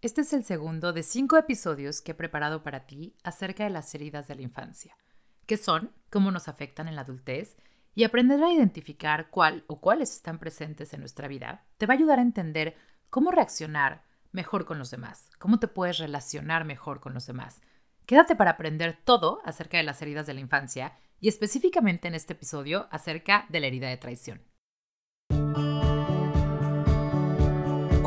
Este es el segundo de cinco episodios que he preparado para ti acerca de las heridas de la infancia. ¿Qué son? ¿Cómo nos afectan en la adultez? Y aprender a identificar cuál o cuáles están presentes en nuestra vida te va a ayudar a entender cómo reaccionar mejor con los demás, cómo te puedes relacionar mejor con los demás. Quédate para aprender todo acerca de las heridas de la infancia y específicamente en este episodio acerca de la herida de traición.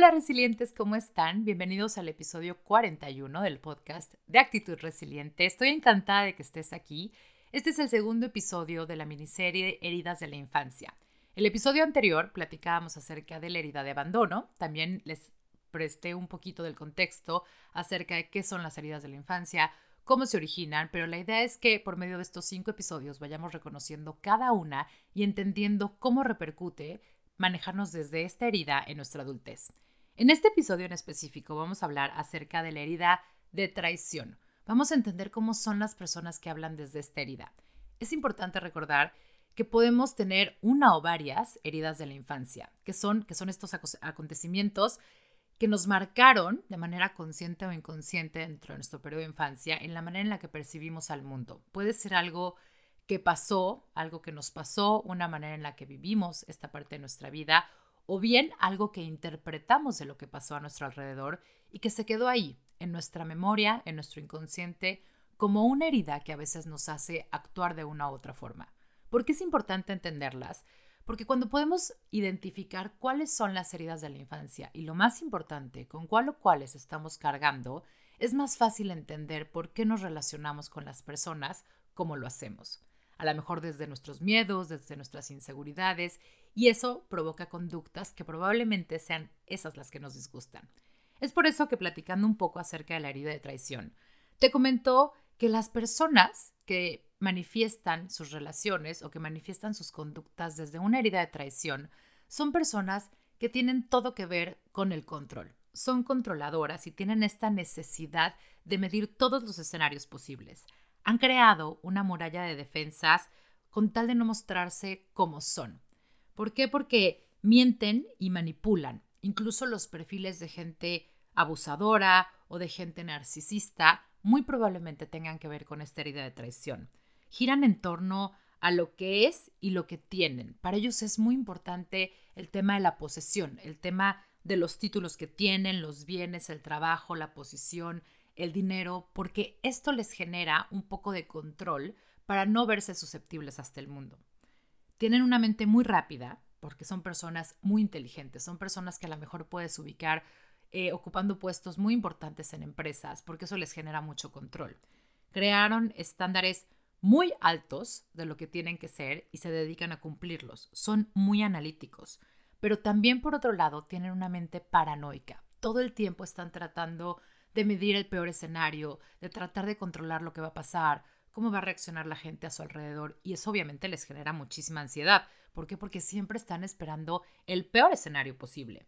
Hola resilientes, ¿cómo están? Bienvenidos al episodio 41 del podcast de Actitud Resiliente. Estoy encantada de que estés aquí. Este es el segundo episodio de la miniserie Heridas de la Infancia. El episodio anterior platicábamos acerca de la herida de abandono. También les presté un poquito del contexto acerca de qué son las heridas de la infancia, cómo se originan, pero la idea es que por medio de estos cinco episodios vayamos reconociendo cada una y entendiendo cómo repercute manejarnos desde esta herida en nuestra adultez. En este episodio en específico vamos a hablar acerca de la herida de traición. Vamos a entender cómo son las personas que hablan desde esta herida. Es importante recordar que podemos tener una o varias heridas de la infancia, que son, que son estos acontecimientos que nos marcaron de manera consciente o inconsciente dentro de nuestro periodo de infancia en la manera en la que percibimos al mundo. Puede ser algo que pasó, algo que nos pasó, una manera en la que vivimos esta parte de nuestra vida o bien algo que interpretamos de lo que pasó a nuestro alrededor y que se quedó ahí, en nuestra memoria, en nuestro inconsciente, como una herida que a veces nos hace actuar de una u otra forma. ¿Por qué es importante entenderlas? Porque cuando podemos identificar cuáles son las heridas de la infancia y lo más importante, con cuál o cuáles estamos cargando, es más fácil entender por qué nos relacionamos con las personas como lo hacemos. A lo mejor desde nuestros miedos, desde nuestras inseguridades y eso provoca conductas que probablemente sean esas las que nos disgustan. Es por eso que platicando un poco acerca de la herida de traición, te comentó que las personas que manifiestan sus relaciones o que manifiestan sus conductas desde una herida de traición son personas que tienen todo que ver con el control. Son controladoras y tienen esta necesidad de medir todos los escenarios posibles. Han creado una muralla de defensas con tal de no mostrarse como son. ¿Por qué? Porque mienten y manipulan. Incluso los perfiles de gente abusadora o de gente narcisista muy probablemente tengan que ver con esta herida de traición. Giran en torno a lo que es y lo que tienen. Para ellos es muy importante el tema de la posesión, el tema de los títulos que tienen, los bienes, el trabajo, la posición, el dinero, porque esto les genera un poco de control para no verse susceptibles hasta el mundo tienen una mente muy rápida, porque son personas muy inteligentes, son personas que a lo mejor puedes ubicar eh, ocupando puestos muy importantes en empresas, porque eso les genera mucho control. Crearon estándares muy altos de lo que tienen que ser y se dedican a cumplirlos. Son muy analíticos, pero también por otro lado tienen una mente paranoica. Todo el tiempo están tratando de medir el peor escenario, de tratar de controlar lo que va a pasar, cómo va a reaccionar la gente a su alrededor y eso obviamente les genera muchísima ansiedad. ¿Por qué? Porque siempre están esperando el peor escenario posible.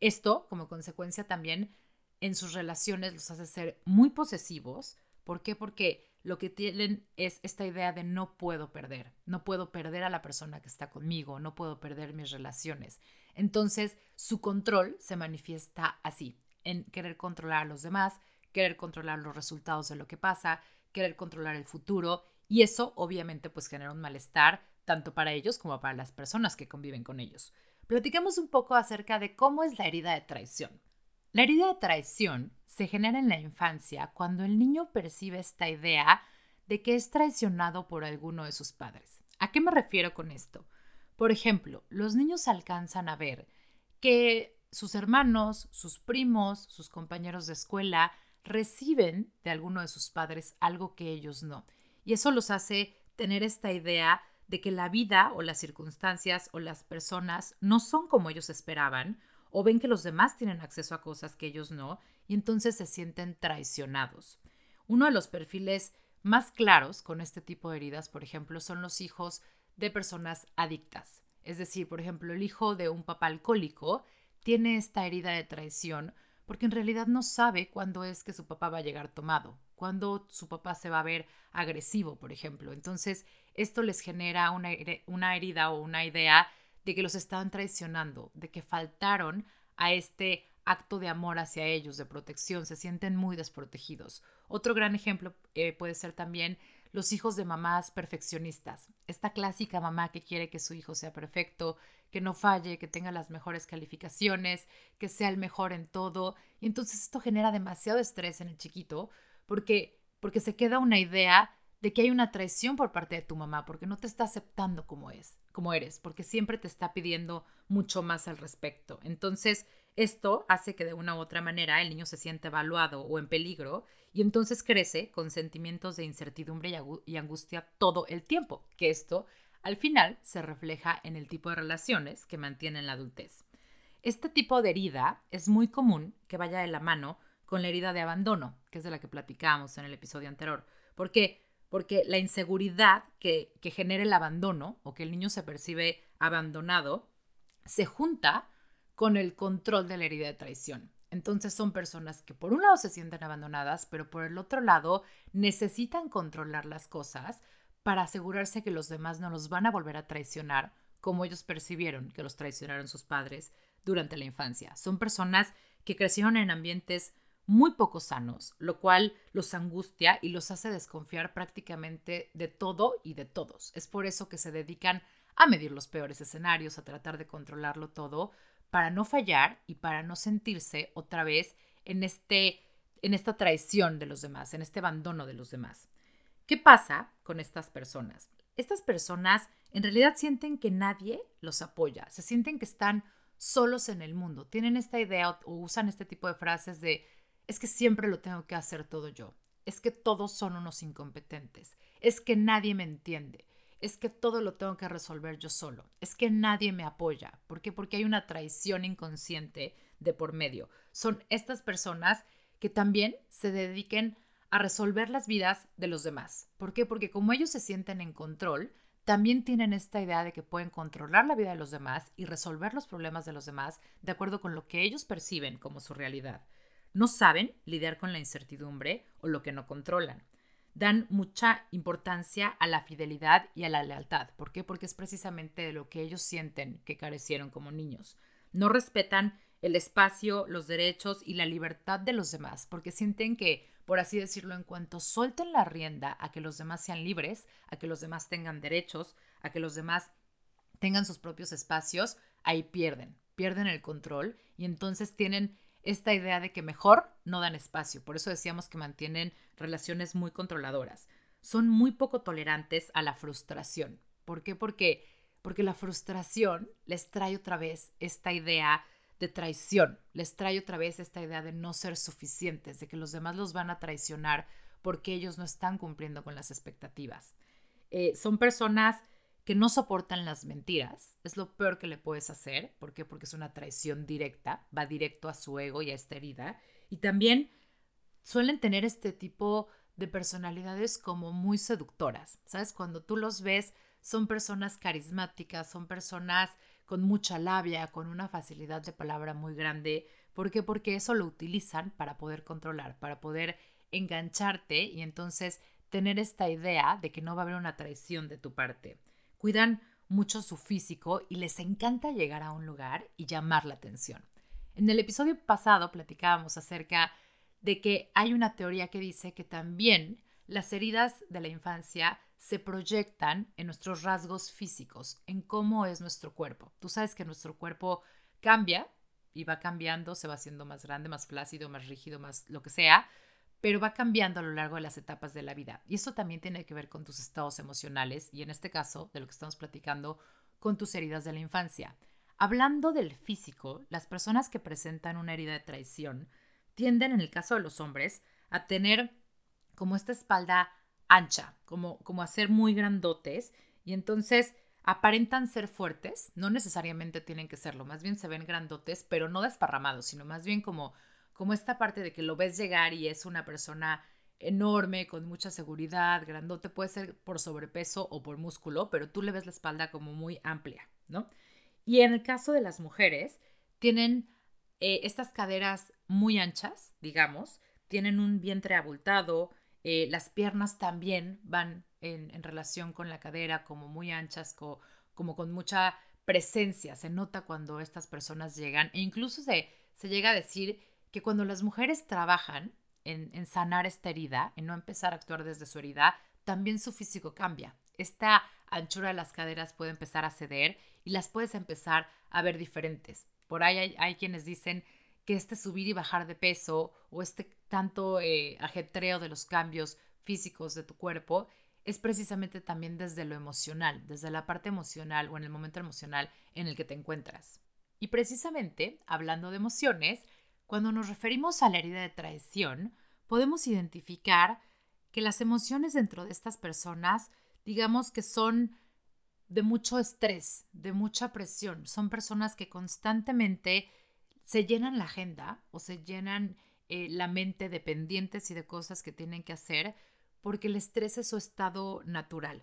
Esto, como consecuencia también, en sus relaciones los hace ser muy posesivos. ¿Por qué? Porque lo que tienen es esta idea de no puedo perder, no puedo perder a la persona que está conmigo, no puedo perder mis relaciones. Entonces, su control se manifiesta así, en querer controlar a los demás, querer controlar los resultados de lo que pasa, querer controlar el futuro y eso obviamente pues genera un malestar tanto para ellos como para las personas que conviven con ellos. Platicamos un poco acerca de cómo es la herida de traición. La herida de traición se genera en la infancia cuando el niño percibe esta idea de que es traicionado por alguno de sus padres. ¿A qué me refiero con esto? Por ejemplo, los niños alcanzan a ver que sus hermanos, sus primos, sus compañeros de escuela reciben de alguno de sus padres algo que ellos no. Y eso los hace tener esta idea de que la vida o las circunstancias o las personas no son como ellos esperaban o ven que los demás tienen acceso a cosas que ellos no y entonces se sienten traicionados. Uno de los perfiles más claros con este tipo de heridas, por ejemplo, son los hijos de personas adictas. Es decir, por ejemplo, el hijo de un papá alcohólico tiene esta herida de traición porque en realidad no sabe cuándo es que su papá va a llegar tomado, cuándo su papá se va a ver agresivo, por ejemplo. Entonces, esto les genera una, una herida o una idea de que los estaban traicionando, de que faltaron a este acto de amor hacia ellos, de protección, se sienten muy desprotegidos. Otro gran ejemplo eh, puede ser también los hijos de mamás perfeccionistas. Esta clásica mamá que quiere que su hijo sea perfecto, que no falle, que tenga las mejores calificaciones, que sea el mejor en todo. Y entonces esto genera demasiado estrés en el chiquito porque, porque se queda una idea de que hay una traición por parte de tu mamá, porque no te está aceptando como es, como eres, porque siempre te está pidiendo mucho más al respecto. Entonces, esto hace que de una u otra manera el niño se sienta evaluado o en peligro y entonces crece con sentimientos de incertidumbre y angustia todo el tiempo, que esto al final se refleja en el tipo de relaciones que mantiene en la adultez. Este tipo de herida es muy común que vaya de la mano con la herida de abandono, que es de la que platicábamos en el episodio anterior. ¿Por qué? Porque la inseguridad que, que genera el abandono o que el niño se percibe abandonado se junta con el control de la herida de traición. Entonces son personas que por un lado se sienten abandonadas, pero por el otro lado necesitan controlar las cosas para asegurarse que los demás no los van a volver a traicionar como ellos percibieron que los traicionaron sus padres durante la infancia. Son personas que crecieron en ambientes muy poco sanos, lo cual los angustia y los hace desconfiar prácticamente de todo y de todos. Es por eso que se dedican a medir los peores escenarios, a tratar de controlarlo todo, para no fallar y para no sentirse otra vez en, este, en esta traición de los demás, en este abandono de los demás. ¿Qué pasa con estas personas? Estas personas en realidad sienten que nadie los apoya, se sienten que están solos en el mundo, tienen esta idea o usan este tipo de frases de es que siempre lo tengo que hacer todo yo, es que todos son unos incompetentes, es que nadie me entiende, es que todo lo tengo que resolver yo solo, es que nadie me apoya. ¿Por qué? Porque hay una traición inconsciente de por medio. Son estas personas que también se dediquen a resolver las vidas de los demás. ¿Por qué? Porque como ellos se sienten en control, también tienen esta idea de que pueden controlar la vida de los demás y resolver los problemas de los demás de acuerdo con lo que ellos perciben como su realidad. No saben lidiar con la incertidumbre o lo que no controlan. Dan mucha importancia a la fidelidad y a la lealtad. ¿Por qué? Porque es precisamente de lo que ellos sienten que carecieron como niños. No respetan el espacio, los derechos y la libertad de los demás, porque sienten que por así decirlo, en cuanto suelten la rienda a que los demás sean libres, a que los demás tengan derechos, a que los demás tengan sus propios espacios, ahí pierden, pierden el control y entonces tienen esta idea de que mejor no dan espacio. Por eso decíamos que mantienen relaciones muy controladoras. Son muy poco tolerantes a la frustración. ¿Por qué? Porque, porque la frustración les trae otra vez esta idea de traición. Les trae otra vez esta idea de no ser suficientes, de que los demás los van a traicionar porque ellos no están cumpliendo con las expectativas. Eh, son personas que no soportan las mentiras. Es lo peor que le puedes hacer. ¿Por qué? Porque es una traición directa, va directo a su ego y a esta herida. Y también suelen tener este tipo de personalidades como muy seductoras. ¿Sabes? Cuando tú los ves, son personas carismáticas, son personas con mucha labia, con una facilidad de palabra muy grande. ¿Por qué? Porque eso lo utilizan para poder controlar, para poder engancharte y entonces tener esta idea de que no va a haber una traición de tu parte. Cuidan mucho su físico y les encanta llegar a un lugar y llamar la atención. En el episodio pasado platicábamos acerca de que hay una teoría que dice que también las heridas de la infancia se proyectan en nuestros rasgos físicos, en cómo es nuestro cuerpo. Tú sabes que nuestro cuerpo cambia y va cambiando, se va haciendo más grande, más flácido, más rígido, más lo que sea, pero va cambiando a lo largo de las etapas de la vida. Y eso también tiene que ver con tus estados emocionales y en este caso, de lo que estamos platicando, con tus heridas de la infancia. Hablando del físico, las personas que presentan una herida de traición tienden, en el caso de los hombres, a tener como esta espalda ancha, como, como a ser muy grandotes y entonces aparentan ser fuertes, no necesariamente tienen que serlo, más bien se ven grandotes, pero no desparramados, sino más bien como, como esta parte de que lo ves llegar y es una persona enorme, con mucha seguridad, grandote, puede ser por sobrepeso o por músculo, pero tú le ves la espalda como muy amplia, ¿no? Y en el caso de las mujeres, tienen eh, estas caderas muy anchas, digamos, tienen un vientre abultado, eh, las piernas también van en, relación con la cadera como muy anchas, como con mucha presencia, se nota cuando estas personas llegan e incluso se, se llega a decir que cuando las mujeres trabajan en, sanar esta herida, en no empezar a actuar desde su herida, también su físico cambia. Esta anchura de las caderas puede empezar a ceder y las puedes empezar a ver diferentes. Por ahí hay, quienes dicen que este subir y bajar de peso o este tanto eh, ajetreo de los cambios físicos de tu cuerpo es precisamente también desde lo emocional, desde la parte emocional o en el momento emocional en el que te encuentras. Y precisamente, hablando de emociones, cuando nos referimos a la herida de traición, podemos identificar que las emociones dentro de estas personas, digamos que son de mucho estrés, de mucha presión. Son personas que constantemente se llenan la agenda o se llenan eh, la mente de pendientes y de cosas que tienen que hacer porque el estrés es su estado natural.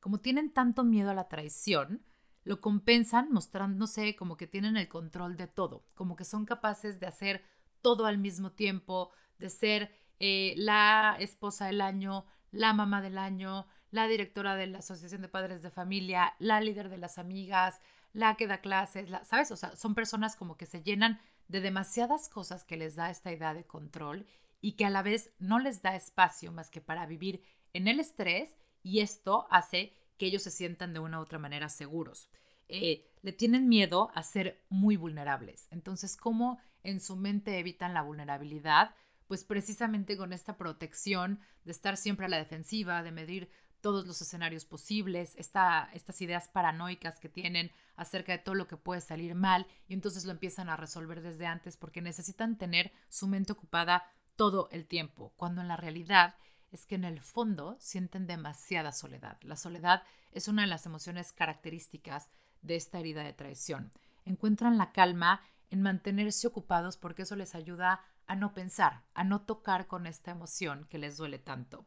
Como tienen tanto miedo a la traición, lo compensan mostrándose como que tienen el control de todo, como que son capaces de hacer todo al mismo tiempo, de ser eh, la esposa del año, la mamá del año, la directora de la Asociación de Padres de Familia, la líder de las amigas, la que da clases, ¿sabes? O sea, son personas como que se llenan de demasiadas cosas que les da esta idea de control y que a la vez no les da espacio más que para vivir en el estrés y esto hace que ellos se sientan de una u otra manera seguros. Eh, le tienen miedo a ser muy vulnerables. Entonces, ¿cómo en su mente evitan la vulnerabilidad? Pues precisamente con esta protección de estar siempre a la defensiva, de medir todos los escenarios posibles, estas ideas paranoicas que tienen acerca de todo lo que puede salir mal y entonces lo empiezan a resolver desde antes porque necesitan tener su mente ocupada todo el tiempo, cuando en la realidad es que en el fondo sienten demasiada soledad. La soledad es una de las emociones características de esta herida de traición. Encuentran la calma en mantenerse ocupados porque eso les ayuda a no pensar, a no tocar con esta emoción que les duele tanto.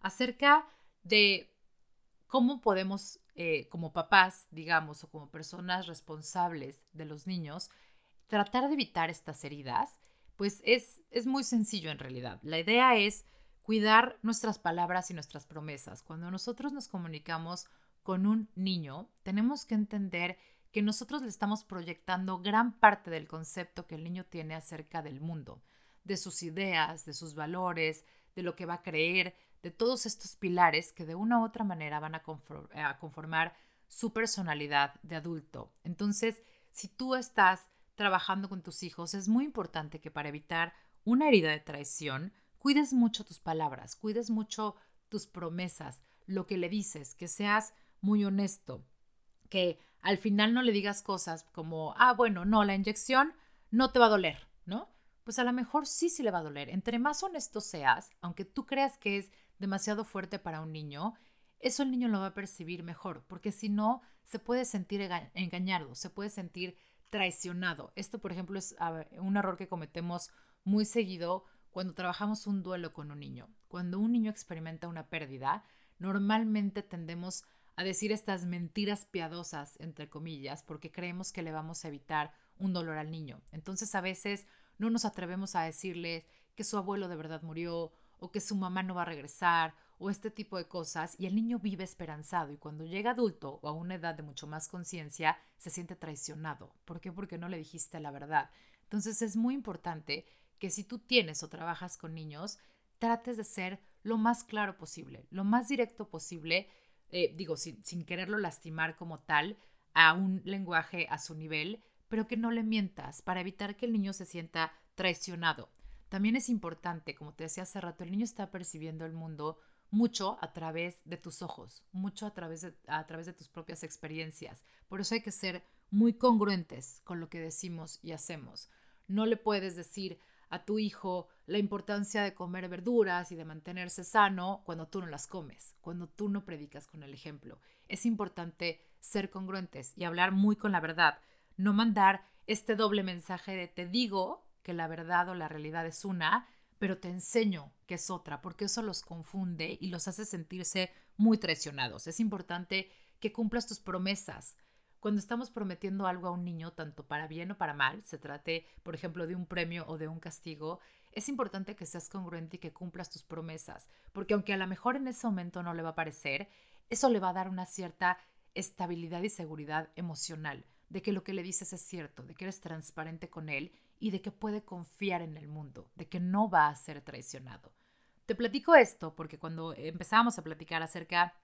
Acerca de cómo podemos, eh, como papás, digamos, o como personas responsables de los niños, tratar de evitar estas heridas, pues es, es muy sencillo en realidad. La idea es cuidar nuestras palabras y nuestras promesas. Cuando nosotros nos comunicamos con un niño, tenemos que entender que nosotros le estamos proyectando gran parte del concepto que el niño tiene acerca del mundo, de sus ideas, de sus valores, de lo que va a creer, de todos estos pilares que de una u otra manera van a, conformar su personalidad de adulto. Entonces, si tú estás trabajando con tus hijos, es muy importante que para evitar una herida de traición, cuides mucho tus palabras, cuides mucho tus promesas, lo que le dices, que seas muy honesto, que al final no le digas cosas como, ah, bueno, no, la inyección no te va a doler, ¿no? Pues a lo mejor sí, sí le va a doler. Entre más honesto seas, aunque tú creas que es demasiado fuerte para un niño, eso el niño lo va a percibir mejor, porque si no, se puede sentir engañado, se puede sentir traicionado. Esto, por ejemplo, es un error que cometemos muy seguido cuando trabajamos un duelo con un niño. Cuando un niño experimenta una pérdida, normalmente tendemos a decir estas mentiras piadosas, entre comillas, porque creemos que le vamos a evitar un dolor al niño. Entonces a veces no nos atrevemos a decirle que su abuelo de verdad murió o que su mamá no va a regresar o este tipo de cosas y el niño vive esperanzado y cuando llega adulto o a una edad de mucho más conciencia se siente traicionado. ¿Por qué? Porque no le dijiste la verdad. Entonces es muy importante que si tú tienes o trabajas con niños, trates de ser lo más claro posible, lo más directo posible, eh, digo, sin, sin quererlo lastimar como tal, a un lenguaje a su nivel, pero que no le mientas para evitar que el niño se sienta traicionado. También es importante, como te decía hace rato, el niño está percibiendo el mundo mucho a través de tus ojos, mucho a través de, a través de tus propias experiencias. Por eso hay que ser muy congruentes con lo que decimos y hacemos. No le puedes decir a tu hijo la importancia de comer verduras y de mantenerse sano cuando tú no las comes, cuando tú no predicas con el ejemplo. Es importante ser congruentes y hablar muy con la verdad, no mandar este doble mensaje de te digo que la verdad o la realidad es una, pero te enseño que es otra, porque eso los confunde y los hace sentirse muy traicionados. Es importante que cumplas tus promesas. Cuando estamos prometiendo algo a un niño, tanto para bien o para mal, se trate, por ejemplo, de un premio o de un castigo, es importante que seas congruente y que cumplas tus promesas, porque aunque a lo mejor en ese momento no le va a parecer, eso le va a dar una cierta estabilidad y seguridad emocional de que lo que le dices es cierto, de que eres transparente con él y de que puede confiar en el mundo, de que no va a ser traicionado. Te platico esto porque cuando empezamos a platicar acerca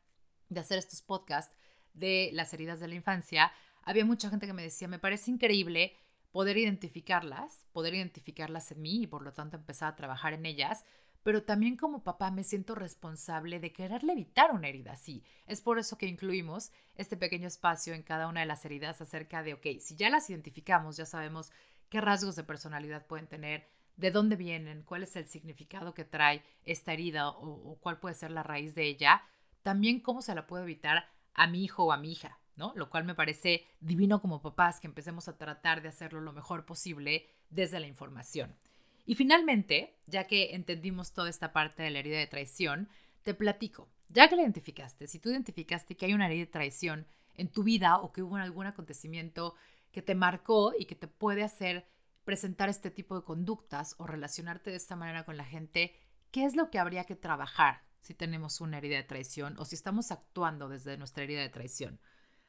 de hacer estos podcasts de las heridas de la infancia, había mucha gente que me decía, me parece increíble poder identificarlas, poder identificarlas en mí y por lo tanto empezar a trabajar en ellas, pero también como papá me siento responsable de quererle evitar una herida así. Es por eso que incluimos este pequeño espacio en cada una de las heridas acerca de, ok, si ya las identificamos, ya sabemos qué rasgos de personalidad pueden tener, de dónde vienen, cuál es el significado que trae esta herida o, o cuál puede ser la raíz de ella, también cómo se la puedo evitar a mi hijo o a mi hija. ¿no? Lo cual me parece divino como papás que empecemos a tratar de hacerlo lo mejor posible desde la información. Y finalmente, ya que entendimos toda esta parte de la herida de traición, te platico. Ya que la identificaste, si tú identificaste que hay una herida de traición en tu vida o que hubo algún acontecimiento que te marcó y que te puede hacer presentar este tipo de conductas o relacionarte de esta manera con la gente, ¿qué es lo que habría que trabajar si tenemos una herida de traición o si estamos actuando desde nuestra herida de traición?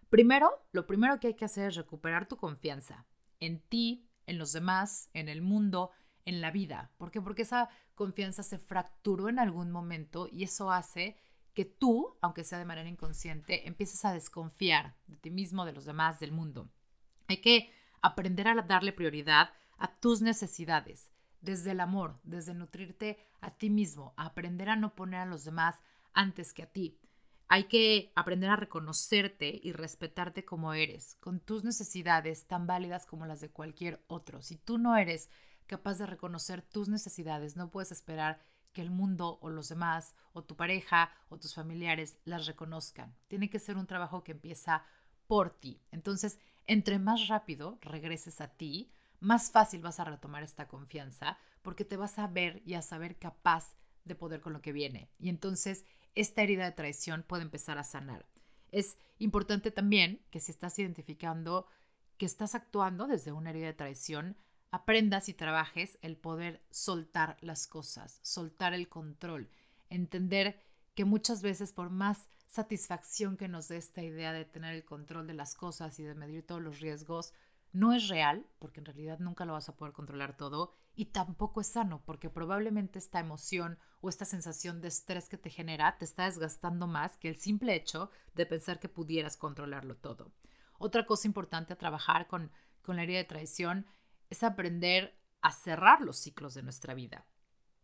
Primero, lo primero que hay que hacer es recuperar tu confianza en ti, en los demás, en el mundo, en la vida. ¿Por qué? Porque esa confianza se fracturó en algún momento y eso hace que tú, aunque sea de manera inconsciente, empieces a desconfiar de ti mismo, de los demás, del mundo. Hay que aprender a darle prioridad a tus necesidades, desde el amor, desde nutrirte a ti mismo, aprender a no poner a los demás antes que a ti. Hay que aprender a reconocerte y respetarte como eres, con tus necesidades tan válidas como las de cualquier otro. Si tú no eres capaz de reconocer tus necesidades, no puedes esperar que el mundo o los demás o tu pareja o tus familiares las reconozcan. Tiene que ser un trabajo que empieza por ti. Entonces, entre más rápido regreses a ti, más fácil vas a retomar esta confianza porque te vas a ver y a saber capaz de poder con lo que viene. Y entonces esta herida de traición puede empezar a sanar. Es importante también que si estás identificando que estás actuando desde una herida de traición, aprendas y trabajes el poder soltar las cosas, soltar el control, entender que muchas veces por más satisfacción que nos dé esta idea de tener el control de las cosas y de medir todos los riesgos, no es real, porque en realidad nunca lo vas a poder controlar todo, y tampoco es sano, porque probablemente esta emoción o esta sensación de estrés que te genera te está desgastando más que el simple hecho de pensar que pudieras controlarlo todo. Otra cosa importante a trabajar con, con la herida de traición es aprender a cerrar los ciclos de nuestra vida.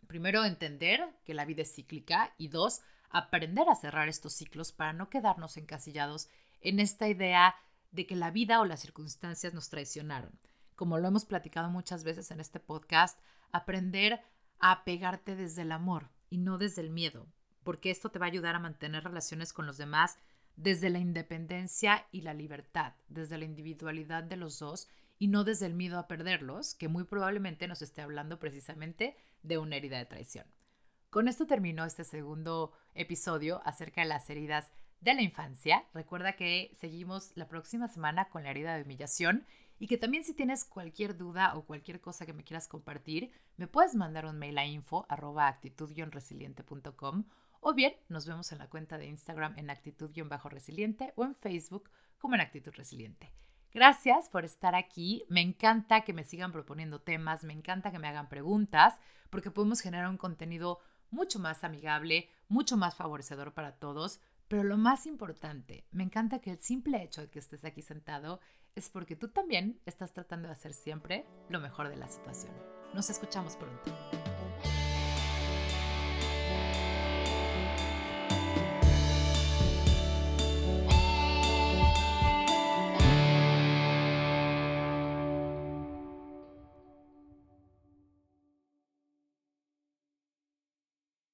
Primero, entender que la vida es cíclica y dos, aprender a cerrar estos ciclos para no quedarnos encasillados en esta idea de que la vida o las circunstancias nos traicionaron. Como lo hemos platicado muchas veces en este podcast, aprender a apegarte desde el amor y no desde el miedo, porque esto te va a ayudar a mantener relaciones con los demás desde la independencia y la libertad, desde la individualidad de los dos y no desde el miedo a perderlos, que muy probablemente nos esté hablando precisamente de una herida de traición. Con esto terminó este segundo episodio acerca de las heridas de la infancia. Recuerda que seguimos la próxima semana con la herida de humillación y que también si tienes cualquier duda o cualquier cosa que me quieras compartir, me puedes mandar un mail a info actitud-resiliente.com o bien nos vemos en la cuenta de Instagram en actitud-resiliente o en Facebook como en actitud resiliente. Gracias por estar aquí. Me encanta que me sigan proponiendo temas, me encanta que me hagan preguntas, porque podemos generar un contenido mucho más amigable, mucho más favorecedor para todos. Pero lo más importante, me encanta que el simple hecho de que estés aquí sentado es porque tú también estás tratando de hacer siempre lo mejor de la situación. Nos escuchamos pronto.